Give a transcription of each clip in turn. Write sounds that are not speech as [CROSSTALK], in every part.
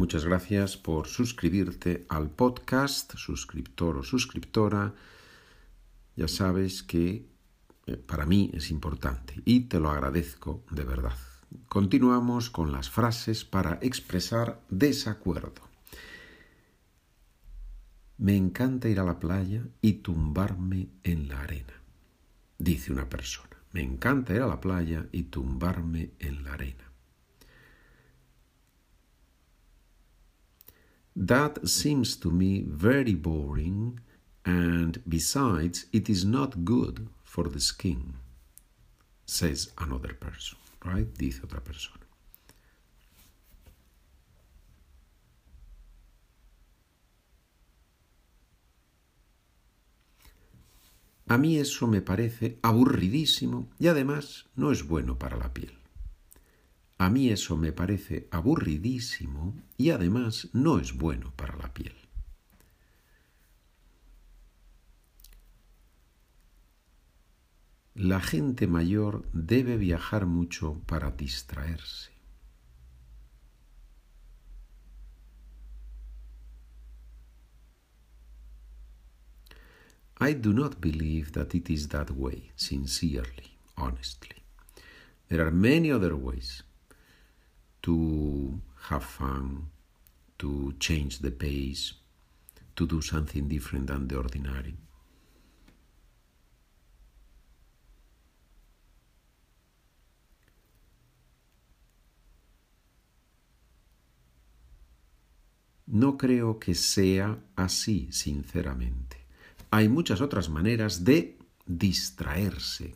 Muchas gracias por suscribirte al podcast, suscriptor o suscriptora. Ya sabes que eh, para mí es importante y te lo agradezco de verdad. Continuamos con las frases para expresar desacuerdo. Me encanta ir a la playa y tumbarme en la arena, dice una persona. Me encanta ir a la playa y tumbarme en la arena. That seems to me very boring, and besides, it is not good for the skin, says another person, right? Dice otra persona. A mí eso me parece aburridísimo y además no es bueno para la piel. A mí eso me parece aburridísimo y además no es bueno para la piel. La gente mayor debe viajar mucho para distraerse. I do not believe that it is that way, sincerely, honestly. There are many other ways. To have fun, to change the pace, to do something different than the ordinary. No creo que sea así, sinceramente. Hay muchas otras maneras de distraerse,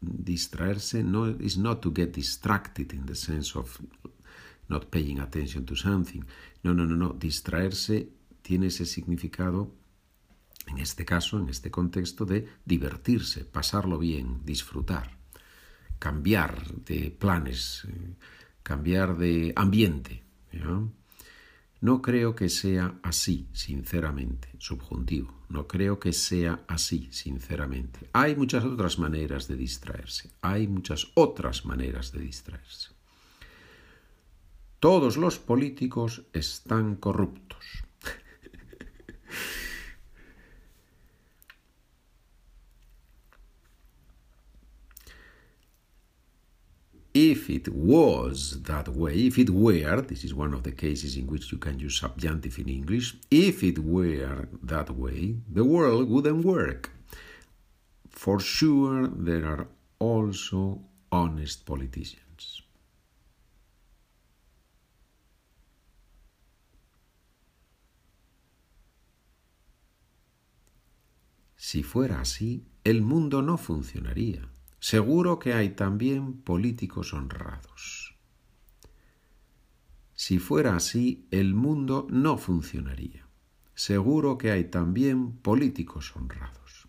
distraerse no is not to get distracted in the sense of not paying attention to something. No, no, no, no. Distraerse tiene ese significado, en este caso, en este contexto, de divertirse, pasarlo bien, disfrutar, cambiar de planes, eh, cambiar de ambiente. Creo que sea así, sinceramente, subjuntivo. No creo que sea así, sinceramente. Hay muchas otras maneras de distraerse. Hay muchas otras maneras de distraerse. Todos los políticos están corruptos. If it was that way, if it were, this is one of the cases in which you can use subjunctive in English, if it were that way, the world wouldn't work. For sure, there are also honest politicians. Si fuera así, el mundo no funcionaría. Seguro que hay también políticos honrados. Si fuera así, el mundo no funcionaría. Seguro que hay también políticos honrados.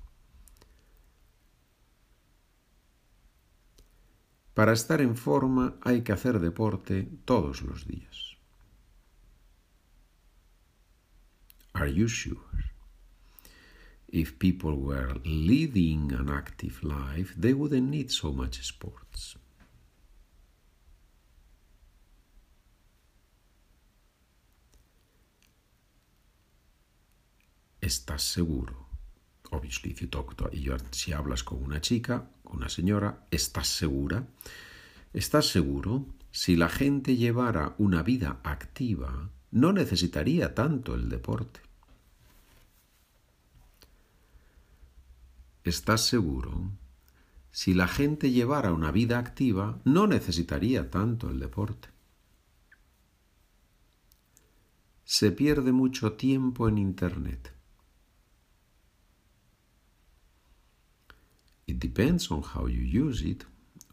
Para estar en forma hay que hacer deporte todos los días. Are you sure? If people were leading an active life, they wouldn't need so much sports. ¿Estás seguro? Obviously, if you talk to, si hablas con una chica, con una señora, ¿estás segura? ¿Estás seguro? Si la gente llevara una vida activa, no necesitaría tanto el deporte. ¿Estás seguro? Si la gente llevara una vida activa, no necesitaría tanto el deporte. Se pierde mucho tiempo en Internet. It depends on how you use it.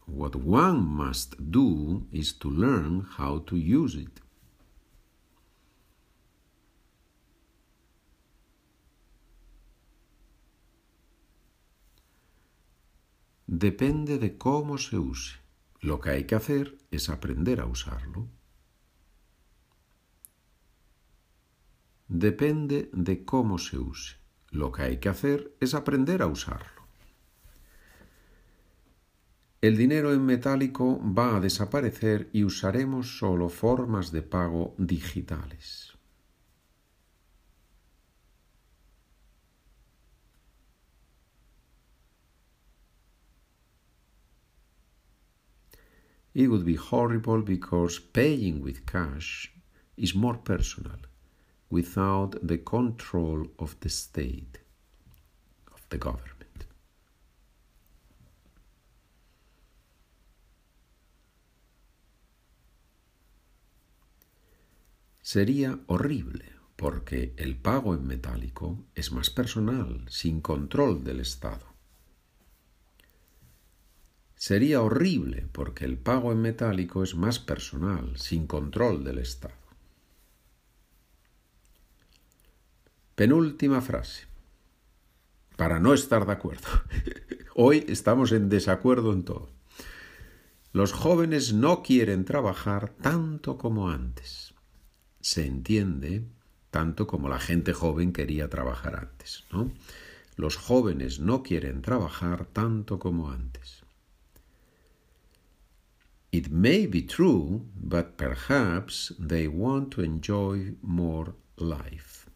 What one must do is to learn how to use it. Depende de cómo se use. Lo que hay que hacer es aprender a usarlo. Depende de cómo se use. Lo que hay que hacer es aprender a usarlo. El dinero en metálico va a desaparecer y usaremos solo formas de pago digitales. It would be horrible because paying with cash is more personal, without the control of the state, of the government. Sería horrible porque el pago en metálico es más personal, sin control del Estado. Sería horrible porque el pago en metálico es más personal, sin control del Estado. Penúltima frase. Para no estar de acuerdo. [LAUGHS] Hoy estamos en desacuerdo en todo. Los jóvenes no quieren trabajar tanto como antes se entiende tanto como la gente joven quería trabajar antes. ¿no? Los jóvenes no quieren trabajar tanto como antes. It may be true, but perhaps they want to enjoy more life,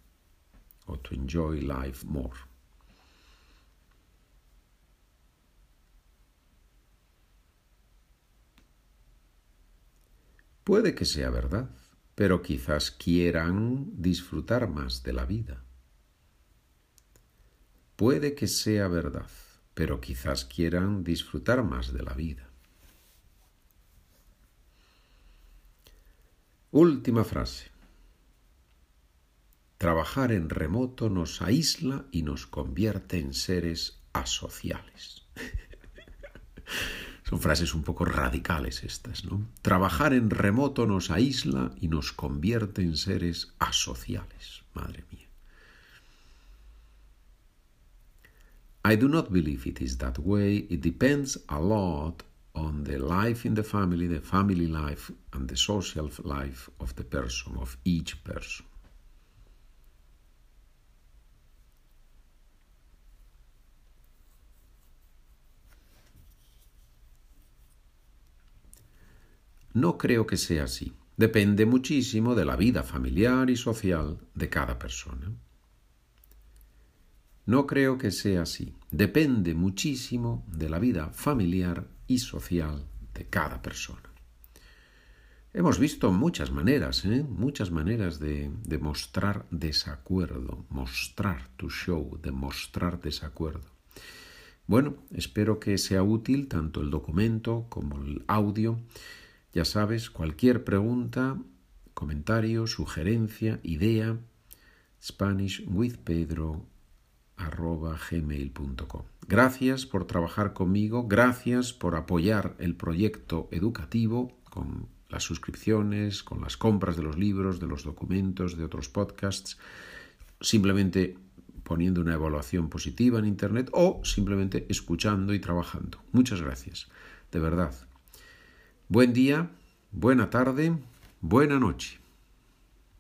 or to enjoy life more. Puede que sea verdad pero quizás quieran disfrutar más de la vida. Puede que sea verdad, pero quizás quieran disfrutar más de la vida. Última frase. Trabajar en remoto nos aísla y nos convierte en seres asociales. [LAUGHS] Son frases un poco radicales estas, ¿no? Trabajar en remoto nos aísla y nos convierte en seres asociales. Madre mía. I do not believe it is that way. It depends a lot on the life in the family, the family life, the social life of the person, of each person. No creo que sea así. Depende muchísimo de la vida familiar y social de cada persona. No creo que sea así. Depende muchísimo de la vida familiar y social de cada persona. Hemos visto muchas maneras, ¿eh? muchas maneras de, mostrar desacuerdo, mostrar tu show, de mostrar desacuerdo. Bueno, espero que sea útil tanto el documento como el audio ya sabes, cualquier pregunta, comentario, sugerencia, idea, SpanishWithPedro.gmail.com Gracias por trabajar conmigo, gracias por apoyar el proyecto educativo con las suscripciones, con las compras de los libros, de los documentos, de otros podcasts, simplemente poniendo una evaluación positiva en Internet o simplemente escuchando y trabajando. Muchas gracias, de verdad. Buen día, buena tarde, buena noche.